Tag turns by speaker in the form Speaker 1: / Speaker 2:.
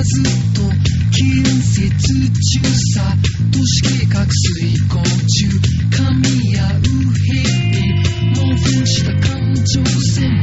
Speaker 1: はずっと建設中さ都市計画遂行中噛み合うヘイモンフした環状線